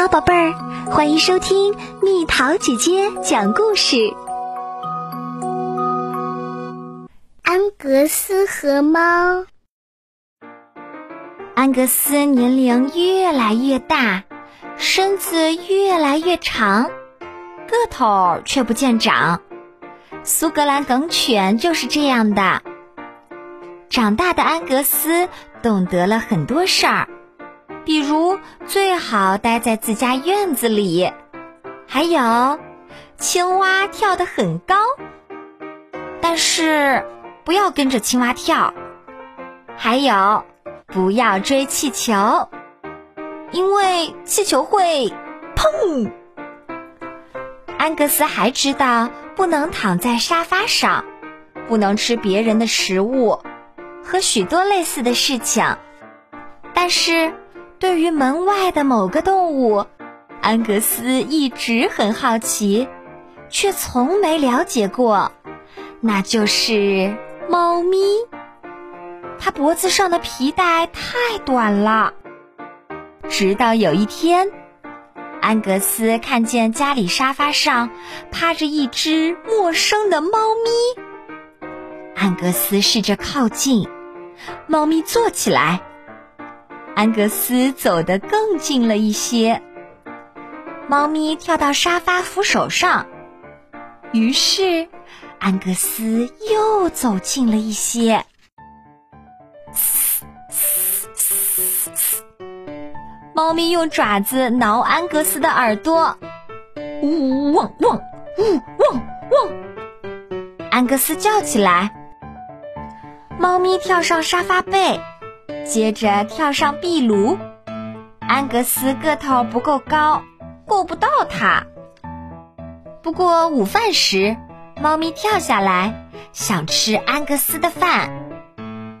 好，宝贝儿，欢迎收听蜜桃姐姐讲故事。安格斯和猫。安格斯年龄越来越大，身子越来越长，个头却不见长。苏格兰梗犬就是这样的。长大的安格斯懂得了很多事儿。比如，最好待在自家院子里；还有，青蛙跳得很高，但是不要跟着青蛙跳；还有，不要追气球，因为气球会砰。安格斯还知道不能躺在沙发上，不能吃别人的食物，和许多类似的事情，但是。对于门外的某个动物，安格斯一直很好奇，却从没了解过，那就是猫咪。它脖子上的皮带太短了。直到有一天，安格斯看见家里沙发上趴着一只陌生的猫咪。安格斯试着靠近，猫咪坐起来。安格斯走得更近了一些，猫咪跳到沙发扶手上，于是安格斯又走近了一些。猫咪用爪子挠安格斯的耳朵，呜汪汪，呜汪汪，安格斯叫起来。猫咪跳上沙发背。接着跳上壁炉，安格斯个头不够高，够不到它。不过午饭时，猫咪跳下来，想吃安格斯的饭，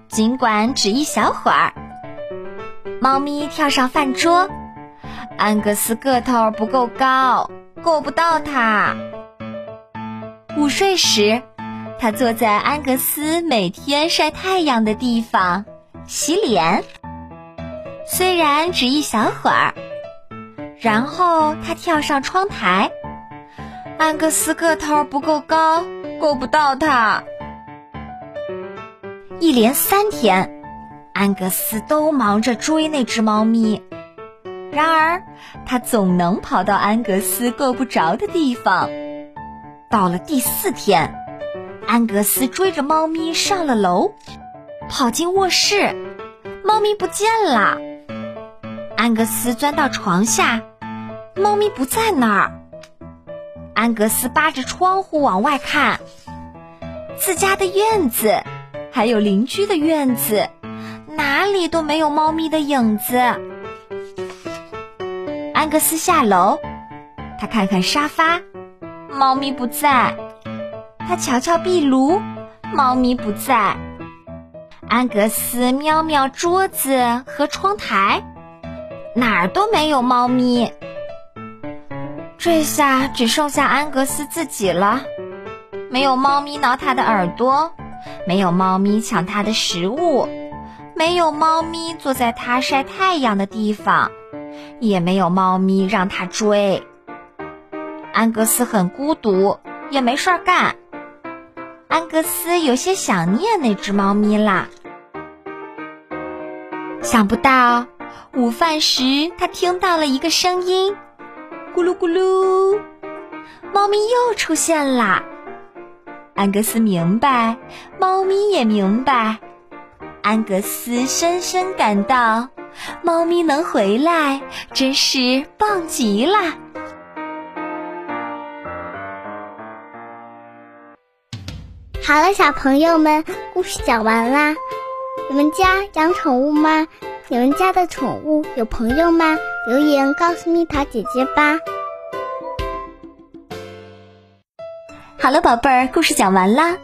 尽管只一小会儿。猫咪跳上饭桌，安格斯个头不够高，够不到它。午睡时，他坐在安格斯每天晒太阳的地方。洗脸，虽然只一小会儿，然后他跳上窗台。安格斯个头不够高，够不到他。一连三天，安格斯都忙着追那只猫咪，然而他总能跑到安格斯够不着的地方。到了第四天，安格斯追着猫咪上了楼。跑进卧室，猫咪不见了。安格斯钻到床下，猫咪不在那儿。安格斯扒着窗户往外看，自家的院子，还有邻居的院子，哪里都没有猫咪的影子。安格斯下楼，他看看沙发，猫咪不在；他瞧瞧壁炉，猫咪不在。安格斯瞄瞄桌子和窗台，哪儿都没有猫咪。这下只剩下安格斯自己了，没有猫咪挠他的耳朵，没有猫咪抢他的食物，没有猫咪坐在他晒太阳的地方，也没有猫咪让他追。安格斯很孤独，也没事儿干。安格斯有些想念那只猫咪啦。想不到，午饭时他听到了一个声音，咕噜咕噜，猫咪又出现啦。安格斯明白，猫咪也明白。安格斯深深感到，猫咪能回来真是棒极了。好了，小朋友们，故事讲完啦。你们家养宠物吗？你们家的宠物有朋友吗？留言告诉蜜桃姐姐吧。好了，宝贝儿，故事讲完啦。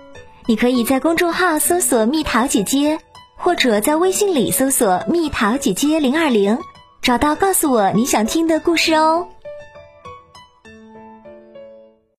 你可以在公众号搜索“蜜桃姐姐”，或者在微信里搜索“蜜桃姐姐零二零”，找到告诉我你想听的故事哦。